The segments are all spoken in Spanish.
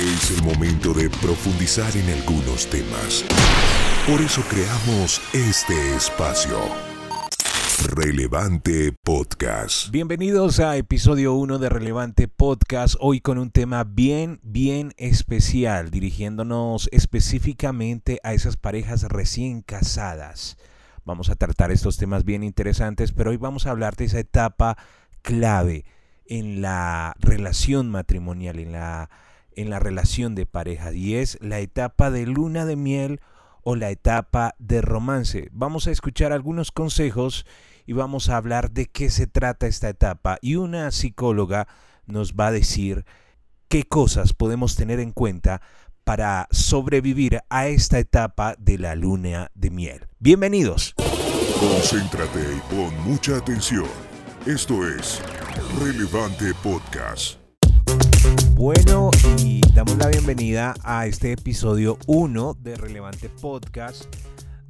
Es el momento de profundizar en algunos temas. Por eso creamos este espacio. Relevante Podcast. Bienvenidos a episodio 1 de Relevante Podcast, hoy con un tema bien, bien especial, dirigiéndonos específicamente a esas parejas recién casadas. Vamos a tratar estos temas bien interesantes, pero hoy vamos a hablar de esa etapa clave en la relación matrimonial, en la en la relación de pareja y es la etapa de luna de miel o la etapa de romance. Vamos a escuchar algunos consejos y vamos a hablar de qué se trata esta etapa y una psicóloga nos va a decir qué cosas podemos tener en cuenta para sobrevivir a esta etapa de la luna de miel. Bienvenidos. Concéntrate y pon mucha atención. Esto es Relevante Podcast. Bueno, y damos la bienvenida a este episodio 1 de Relevante Podcast,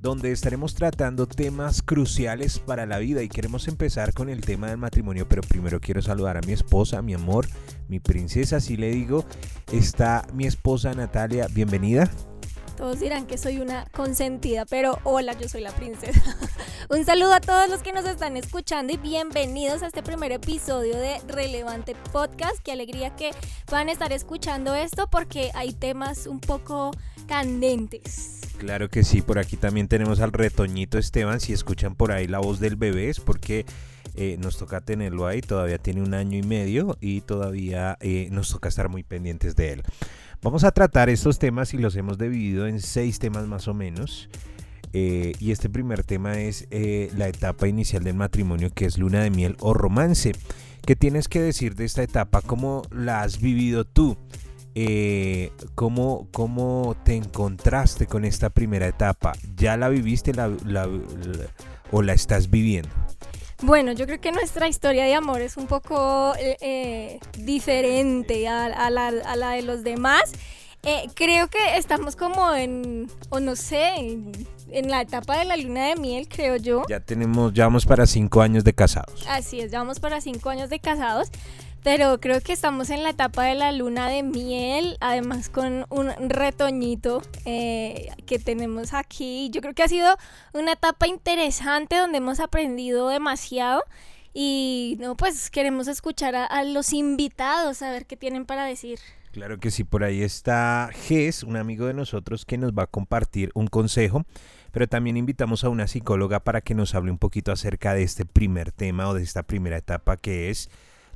donde estaremos tratando temas cruciales para la vida. Y queremos empezar con el tema del matrimonio, pero primero quiero saludar a mi esposa, mi amor, mi princesa, así le digo, está mi esposa Natalia, bienvenida. Todos dirán que soy una consentida, pero hola, yo soy la princesa. Un saludo a todos los que nos están escuchando y bienvenidos a este primer episodio de Relevante Podcast. Qué alegría que puedan estar escuchando esto porque hay temas un poco candentes. Claro que sí, por aquí también tenemos al retoñito Esteban. Si escuchan por ahí la voz del bebé es porque eh, nos toca tenerlo ahí. Todavía tiene un año y medio y todavía eh, nos toca estar muy pendientes de él. Vamos a tratar estos temas y los hemos dividido en seis temas más o menos. Eh, y este primer tema es eh, la etapa inicial del matrimonio, que es luna de miel o romance. ¿Qué tienes que decir de esta etapa? ¿Cómo la has vivido tú? Eh, ¿cómo, ¿Cómo te encontraste con esta primera etapa? ¿Ya la viviste o la estás viviendo? Bueno, yo creo que nuestra historia de amor es un poco eh, eh, diferente a, la, de los demás. Eh, creo que estamos como en, o no sé, en, la etapa de la luna de miel, creo yo. Ya tenemos, ya vamos para cinco años de casados. Así es, ya vamos para cinco años de casados pero creo que estamos en la etapa de la luna de miel, además con un retoñito eh, que tenemos aquí. Yo creo que ha sido una etapa interesante donde hemos aprendido demasiado y no, pues queremos escuchar a, los invitados a ver qué tienen para decir. Claro que sí, por ahí está Ges, un amigo de nosotros que nos va a compartir un consejo, pero también invitamos a una psicóloga para que nos hable un poquito acerca de este primer tema o de esta primera etapa que es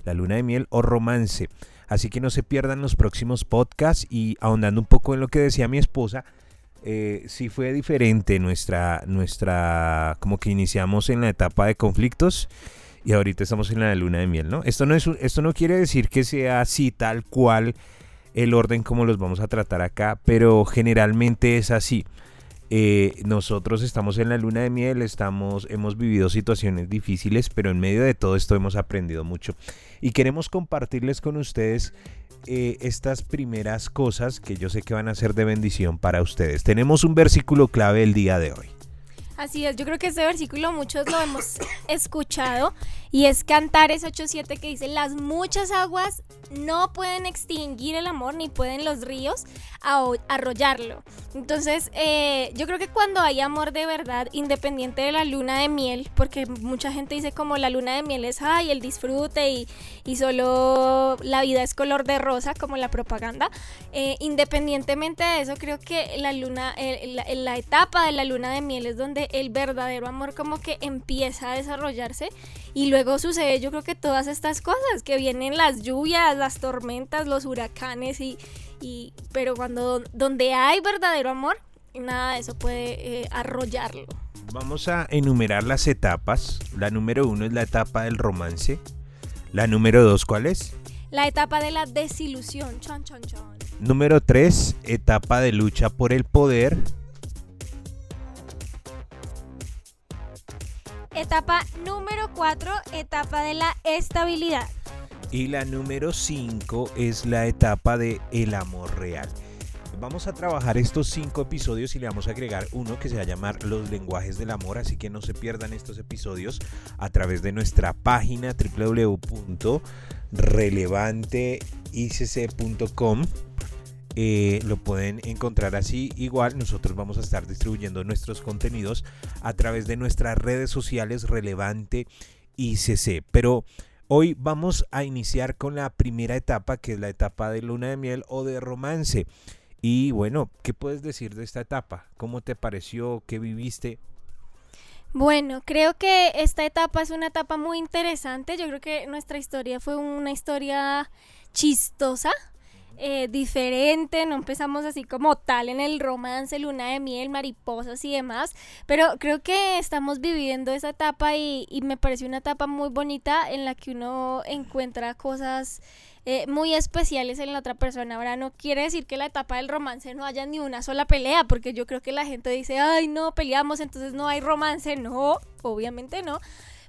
la luna de miel o romance. Así que no se pierdan los próximos podcasts y ahondando un poco en lo que decía mi esposa, eh, sí fue diferente nuestra, nuestra, como que iniciamos en la etapa de conflictos y ahorita estamos en la luna de miel, ¿no? Esto no, es, esto no quiere decir que sea así tal cual el orden como los vamos a tratar acá, pero generalmente es así. Eh, nosotros estamos en la luna de miel, estamos, hemos vivido situaciones difíciles, pero en medio de todo esto hemos aprendido mucho. Y queremos compartirles con ustedes eh, estas primeras cosas que yo sé que van a ser de bendición para ustedes. Tenemos un versículo clave el día de hoy. Así es, yo creo que ese versículo muchos lo hemos escuchado y es Cantares 8.7 que dice, las muchas aguas no pueden extinguir el amor ni pueden los ríos arrollarlo. Entonces, eh, yo creo que cuando hay amor de verdad, independiente de la luna de miel, porque mucha gente dice como la luna de miel es, ay, el disfrute y, y solo la vida es color de rosa, como la propaganda, eh, independientemente de eso, creo que la luna, la etapa de la luna de miel es donde el verdadero amor como que empieza a desarrollarse y luego sucede yo creo que todas estas cosas, que vienen las lluvias, las tormentas, los huracanes y, y pero cuando donde hay verdadero amor, nada de eso puede eh, arrollarlo. Vamos a enumerar las etapas. La número uno es la etapa del romance. La número dos, ¿cuál es? La etapa de la desilusión. Número tres, etapa de lucha por el poder. Etapa número 4, etapa de la estabilidad. Y la número 5 es la etapa de el amor real. Vamos a trabajar estos cinco episodios y le vamos a agregar uno que se va a llamar Los lenguajes del amor, así que no se pierdan estos episodios a través de nuestra página www.relevanteicc.com eh, lo pueden encontrar así. Igual nosotros vamos a estar distribuyendo nuestros contenidos a través de nuestras redes sociales relevante ICC. Pero hoy vamos a iniciar con la primera etapa, que es la etapa de luna de miel o de romance. Y bueno, ¿qué puedes decir de esta etapa? ¿Cómo te pareció? ¿Qué viviste? Bueno, creo que esta etapa es una etapa muy interesante. Yo creo que nuestra historia fue una historia chistosa, eh, diferente, no empezamos así como tal en el romance, luna de miel, mariposas y demás, pero creo que estamos viviendo esa etapa y, y me parece una etapa muy bonita en la que uno encuentra cosas eh, muy especiales en la otra persona. Ahora no quiere decir que la etapa del romance no haya ni una sola pelea, porque yo creo que la gente dice, ay, no, peleamos, entonces no hay romance. No, obviamente no.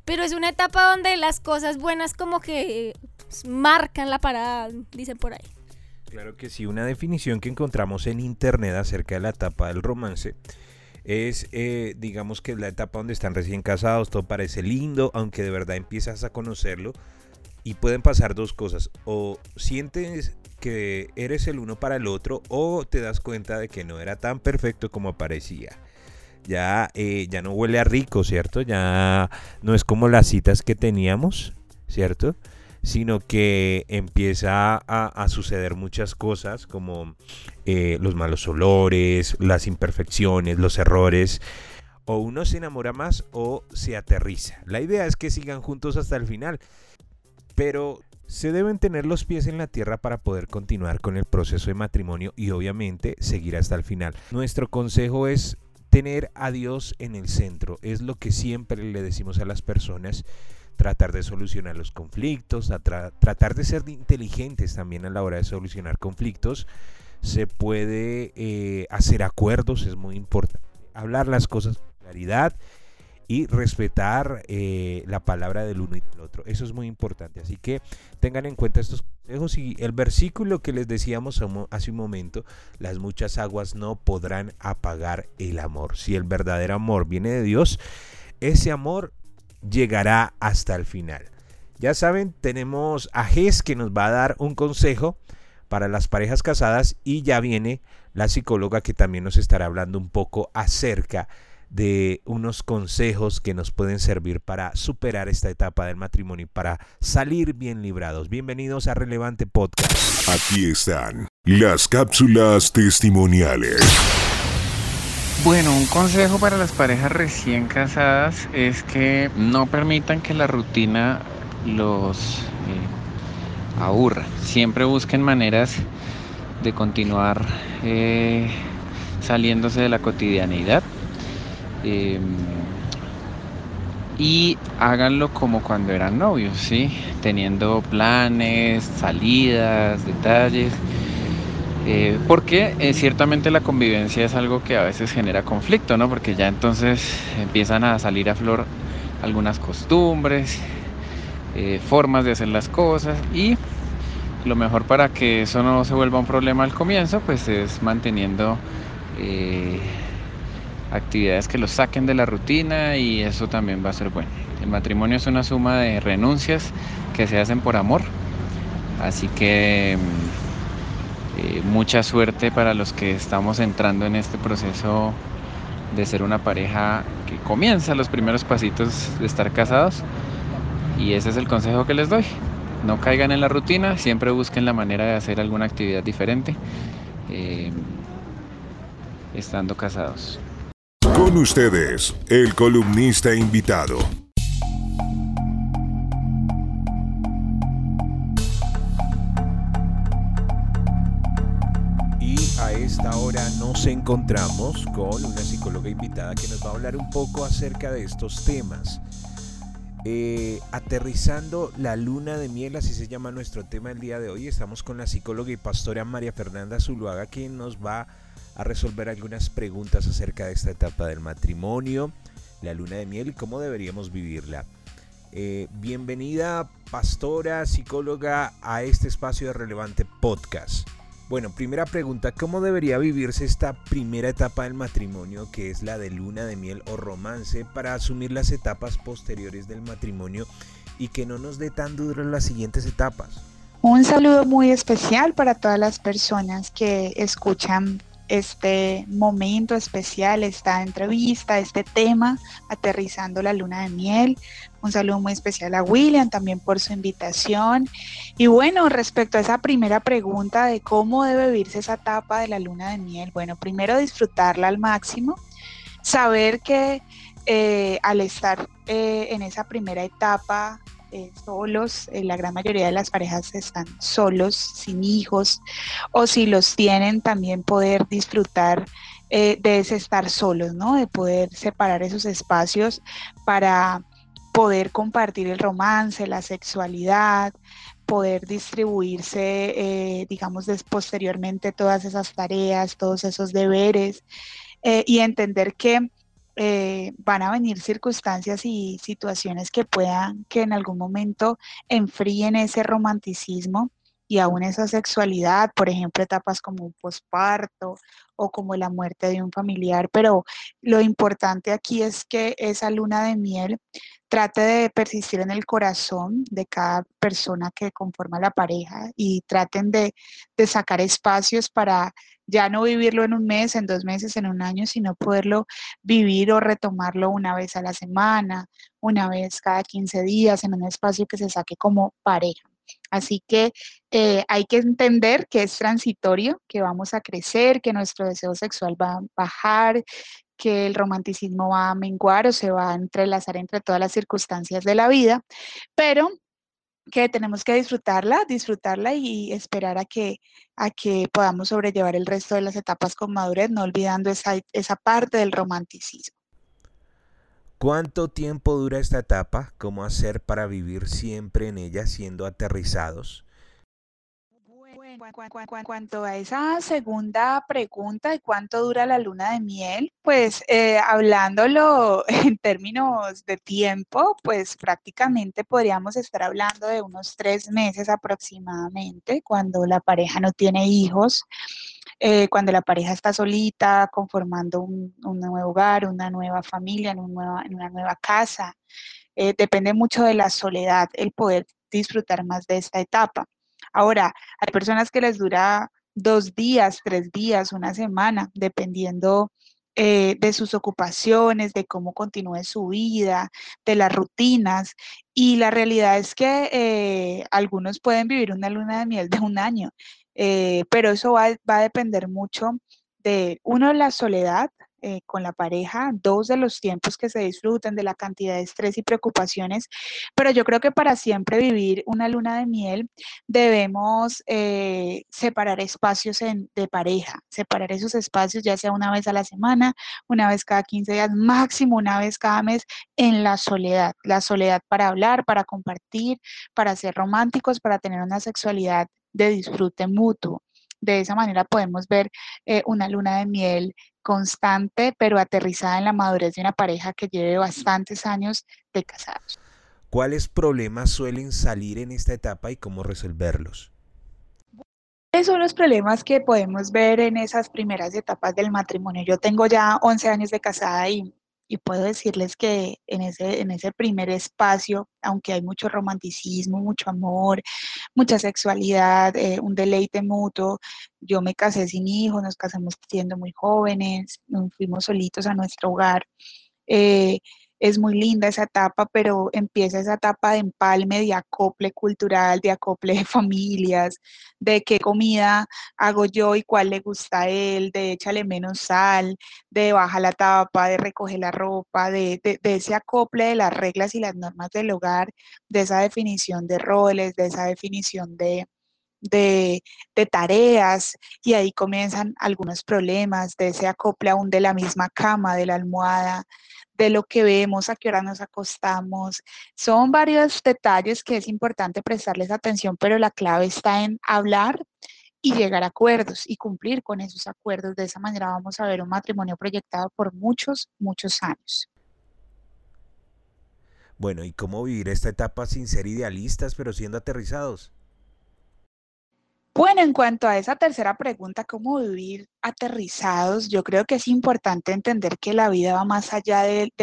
Pero es una etapa donde las cosas buenas como que pues, marcan la parada, dicen por ahí. Claro que sí, una definición que encontramos en internet acerca de la etapa del romance es, eh, digamos que la etapa donde están recién casados, todo parece lindo, aunque de verdad empiezas a conocerlo y pueden pasar dos cosas. O sientes que eres el uno para el otro o te das cuenta de que no era tan perfecto como parecía. Ya, eh, ya no huele a rico, ¿cierto? Ya no es como las citas que teníamos, ¿cierto? Sino que empieza a, suceder muchas cosas como eh, los malos olores, las imperfecciones, los errores o uno se enamora más o se aterriza. La idea es que sigan juntos hasta el final pero se deben tener los pies en la tierra para poder continuar con el proceso de matrimonio y obviamente seguir hasta el final. Nuestro consejo es tener a Dios en el centro. Es lo que siempre le decimos a las personas. Tratar de solucionar los conflictos, tratar de ser inteligentes también a la hora de solucionar conflictos. Se puede eh, hacer acuerdos, es muy importante. Hablar las cosas con claridad y respetar eh, la palabra del uno y del otro. Eso es muy importante. Así que tengan en cuenta estos consejos y el versículo que les decíamos hace un momento, las muchas aguas no podrán apagar el amor. Si el verdadero amor viene de Dios, ese amor llegará hasta el final. Ya saben, tenemos a Ges que nos va a dar un consejo para las parejas casadas y ya viene la psicóloga que también nos estará hablando un poco acerca de unos consejos que nos pueden servir para superar esta etapa del matrimonio y para salir bien librados. Bienvenidos a Relevante Podcast. Aquí están las cápsulas testimoniales. Bueno, un consejo para las parejas recién casadas es que no permitan que la rutina los eh, aburra. Siempre busquen maneras de continuar eh, saliéndose de la cotidianidad Em, y háganlo como cuando eran novios, ¿sí? Teniendo planes, salidas, detalles. Eh, porque eh, ciertamente la convivencia es algo que a veces genera conflicto, ¿no? Porque ya entonces empiezan a salir a flor algunas costumbres, eh, formas de hacer las cosas y lo mejor para que eso no se vuelva un problema al comienzo, pues es manteniendo actividades que los saquen de la rutina y eso también va a ser bueno. El matrimonio es una suma de renuncias que se hacen por amor, así que mm, eh, mucha suerte para los que estamos entrando en este proceso de ser una pareja que comienza los primeros pasitos de estar casados y ese es el consejo que les doy. No caigan en la rutina, siempre busquen la manera de hacer alguna actividad diferente eh, estando casados. Con ustedes, el columnista invitado. Nos encontramos con una psicóloga invitada que nos va a hablar un poco acerca de estos temas. Eh, aterrizando la luna de miel, así se llama nuestro tema el día de hoy. Estamos con la psicóloga y pastora María Fernanda Zuluaga, quien nos va a a resolver algunas preguntas acerca de esta etapa del matrimonio, la luna de miel y cómo deberíamos vivirla. Eh, bienvenida, pastora, psicóloga, a este espacio de relevante podcast. Bueno, primera pregunta, ¿cómo debería vivirse esta primera etapa del matrimonio, que es la de luna de miel o romance, para asumir las etapas posteriores del matrimonio y que no nos dé tan duro las siguientes etapas? Un saludo muy especial para todas las personas que escuchan este momento especial, esta entrevista, este tema, aterrizando la luna de miel. Un saludo muy especial a William también por su invitación. Y bueno, respecto a esa primera pregunta de cómo debe vivirse esa etapa de la luna de miel, bueno, primero disfrutarla al máximo, saber que eh, al estar eh, en esa primera etapa eh, solos, la gran mayoría de las parejas están solos, sin hijos, o si los tienen, también poder disfrutar de ese estar solos, ¿no? De poder separar esos espacios para poder compartir el romance, la sexualidad, poder distribuirse, eh, digamos, posteriormente todas esas tareas, todos esos deberes eh, y entender que eh, van a venir circunstancias y situaciones que puedan, que en algún momento enfríen ese romanticismo y aún esa sexualidad, por ejemplo, etapas como un posparto o como la muerte de un familiar, pero lo importante aquí es que esa luna de miel trate de persistir en el corazón de cada persona que conforma la pareja y traten de, sacar espacios para ya no vivirlo en un mes, en dos meses, en un año, sino poderlo vivir o retomarlo una vez a la semana, una vez cada 15 días, en un espacio que se saque como pareja. Así que eh, hay que entender que es transitorio, que vamos a crecer, que nuestro deseo sexual va a bajar, que el romanticismo va a menguar o se va a entrelazar entre todas las circunstancias de la vida, pero que tenemos que disfrutarla, disfrutarla y esperar a que, a que podamos sobrellevar el resto de las etapas con madurez, no olvidando esa, esa parte del romanticismo. ¿Cuánto tiempo dura esta etapa? ¿Cómo hacer para vivir siempre en ella siendo aterrizados? Cuanto a esa segunda pregunta de cuánto dura la luna de miel, pues eh, hablándolo en términos de tiempo, pues prácticamente podríamos estar hablando de unos tres meses aproximadamente cuando la pareja no tiene hijos. Eh, cuando la pareja está solita, conformando un, nuevo hogar, una nueva familia, en, una nueva casa. Eh, depende mucho de la soledad el poder disfrutar más de esta etapa. Ahora, hay personas que les dura dos días, tres días, una semana, dependiendo eh, de sus ocupaciones, de cómo continúe su vida, de las rutinas. Y la realidad es que eh, algunos pueden vivir una luna de miel de un año, eh, pero eso va, va, a depender mucho de, uno, la soledad, eh, con la pareja, dos de los tiempos que se disfruten, de la cantidad de estrés y preocupaciones, pero yo creo que para siempre vivir una luna de miel debemos eh, separar espacios de pareja, separar esos espacios ya sea una vez a la semana, una vez cada 15 días, máximo una vez cada mes en la soledad, la soledad para hablar, para compartir, para ser románticos, para tener una sexualidad de disfrute mutuo. De esa manera podemos ver eh, una luna de miel constante, pero aterrizada en la madurez de una pareja que lleve bastantes años de casados. ¿Cuáles problemas suelen salir en esta etapa y cómo resolverlos? ¿Cuáles son los problemas que podemos ver en esas primeras etapas del matrimonio? Yo tengo ya 11 años de casada y y puedo decirles que en ese, en ese primer espacio, aunque hay mucho romanticismo, mucho amor, mucha sexualidad, eh, un deleite mutuo, yo me casé sin hijos, nos casamos siendo muy jóvenes, fuimos solitos a nuestro hogar. Eh, es muy linda esa etapa, pero empieza esa etapa de empalme, de acople cultural, de acople de familias, de qué comida hago yo y cuál le gusta a él, de échale menos sal, de baja la tapa, de recoger la ropa, de, ese acople de las reglas y las normas del hogar, de esa definición de roles, de esa definición de, de, de, tareas y ahí comienzan algunos problemas de ese acople aún de la misma cama, de la almohada, de lo que vemos, a qué hora nos acostamos. Son varios detalles que es importante prestarles atención, pero la clave está en hablar y llegar a acuerdos y cumplir con esos acuerdos. De esa manera vamos a ver un matrimonio proyectado por muchos, muchos años. Bueno, ¿y cómo vivir esta etapa sin ser idealistas, pero siendo aterrizados? Bueno, en cuanto a esa tercera pregunta, ¿cómo vivir aterrizados? Yo creo que es importante entender que la vida va más allá de,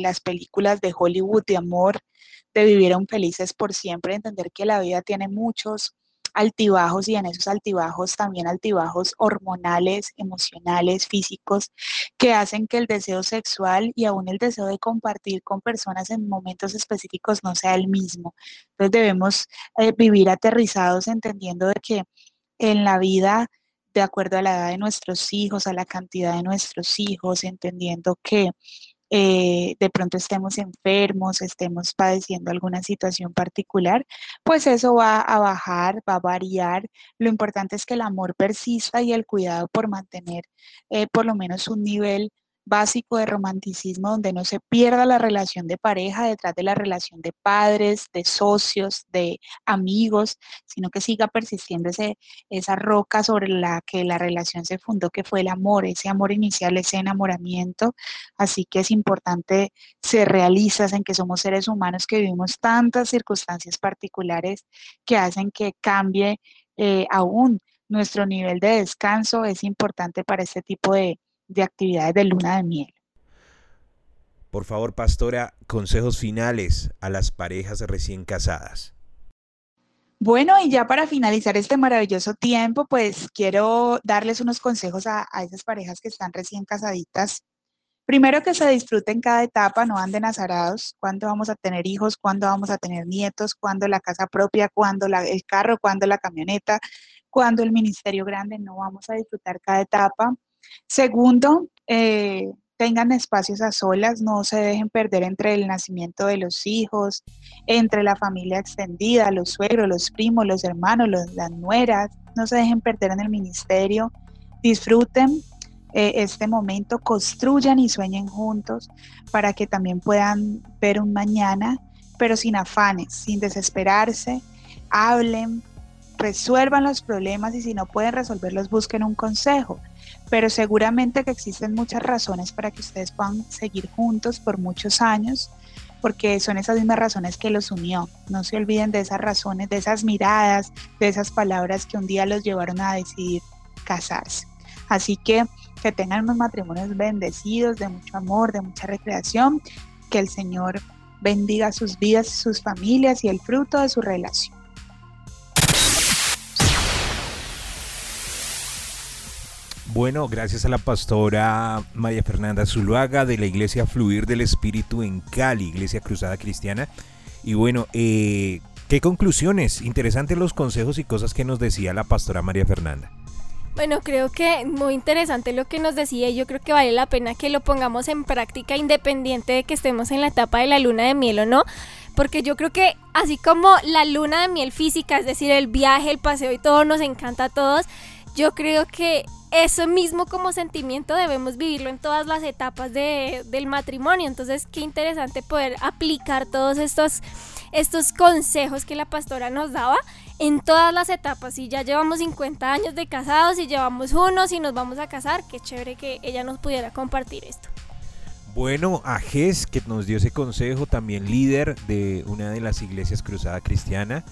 las películas de Hollywood de amor, de vivir felices por siempre, entender que la vida tiene muchos altibajos y en esos altibajos también altibajos hormonales, emocionales, físicos, que hacen que el deseo sexual y aún el deseo de compartir con personas en momentos específicos no sea el mismo. Entonces debemos eh, vivir aterrizados entendiendo de que en la vida de acuerdo a la edad de nuestros hijos, a la cantidad de nuestros hijos, entendiendo que eh, de pronto estemos enfermos, estemos padeciendo alguna situación particular, pues eso va a bajar, va a variar. Lo importante es que el amor persista y el cuidado por mantener eh, por lo menos un nivel básico de romanticismo donde no se pierda la relación de pareja detrás de la relación de padres, de socios, de amigos, sino que siga persistiendo ese, esa roca sobre la que la relación se fundó, que fue el amor, ese amor inicial, ese enamoramiento. Así que es importante ser realistas en que somos seres humanos que vivimos tantas circunstancias particulares que hacen que cambie eh, aún nuestro nivel de descanso. Es importante para este tipo de de actividades de luna de miel. Por favor, pastora, consejos finales a las parejas recién casadas. Bueno, y ya para finalizar este maravilloso tiempo, pues quiero darles unos consejos a, esas parejas que están recién casaditas. Primero que se disfruten cada etapa, no anden azarados, cuándo vamos a tener hijos, cuándo vamos a tener nietos, cuándo la casa propia, cuándo el carro, cuándo la camioneta, cuándo el ministerio grande, no vamos a disfrutar cada etapa. Segundo, eh, tengan espacios a solas, no se dejen perder entre el nacimiento de los hijos, entre la familia extendida, los suegros, los primos, los hermanos, las nueras, no se dejen perder en el ministerio, disfruten eh, este momento, construyan y sueñen juntos para que también puedan ver un mañana, pero sin afanes, sin desesperarse, hablen, resuelvan los problemas y si no pueden resolverlos, busquen un consejo pero seguramente que existen muchas razones para que ustedes puedan seguir juntos por muchos años, porque son esas mismas razones que los unió. No se olviden de esas razones, de esas miradas, de esas palabras que un día los llevaron a decidir casarse. Así que que tengan unos matrimonios bendecidos, de mucho amor, de mucha recreación, que el Señor bendiga sus vidas, sus familias y el fruto de su relación. Bueno, gracias a la pastora María Fernanda Zuluaga de la Iglesia Fluir del Espíritu en Cali, Iglesia Cruzada Cristiana. Y bueno, eh, ¿qué conclusiones? Interesantes los consejos y cosas que nos decía la pastora María Fernanda. Bueno, creo que muy interesante lo que nos decía y yo creo que vale la pena que lo pongamos en práctica independiente de que estemos en la etapa de la luna de miel o no, porque yo creo que así como la luna de miel física, es decir, el viaje, el paseo y todo nos encanta a todos, yo creo que eso mismo como sentimiento debemos vivirlo en todas las etapas del matrimonio. Entonces, qué interesante poder aplicar todos estos, estos consejos que la pastora nos daba en todas las etapas. Si ya llevamos 50 años de casados, y llevamos unos y nos vamos a casar, qué chévere que ella nos pudiera compartir esto. Bueno, a Ges, que nos dio ese consejo, también líder de una de las iglesias Cruzada Cristiana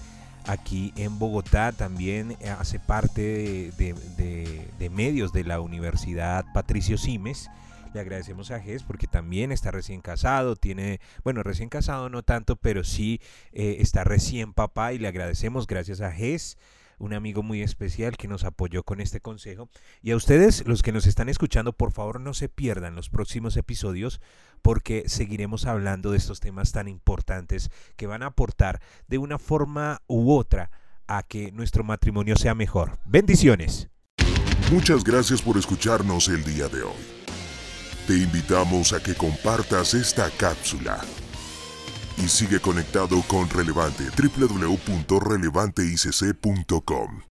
aquí en Bogotá, también eh, hace parte de, medios de la Universidad Patricio Simes. Le agradecemos a Ges porque también está recién casado, tiene, bueno, recién casado no tanto, pero sí eh, está recién papá y le agradecemos gracias a Ges un amigo muy especial que nos apoyó con este consejo. Y a ustedes, los que nos están escuchando, por favor no se pierdan los próximos episodios porque seguiremos hablando de estos temas tan importantes que van a aportar de una forma u otra a que nuestro matrimonio sea mejor. Bendiciones. Muchas gracias por escucharnos el día de hoy. Te invitamos a que compartas esta cápsula y sigue conectado con Relevante www.relevanteicc.com.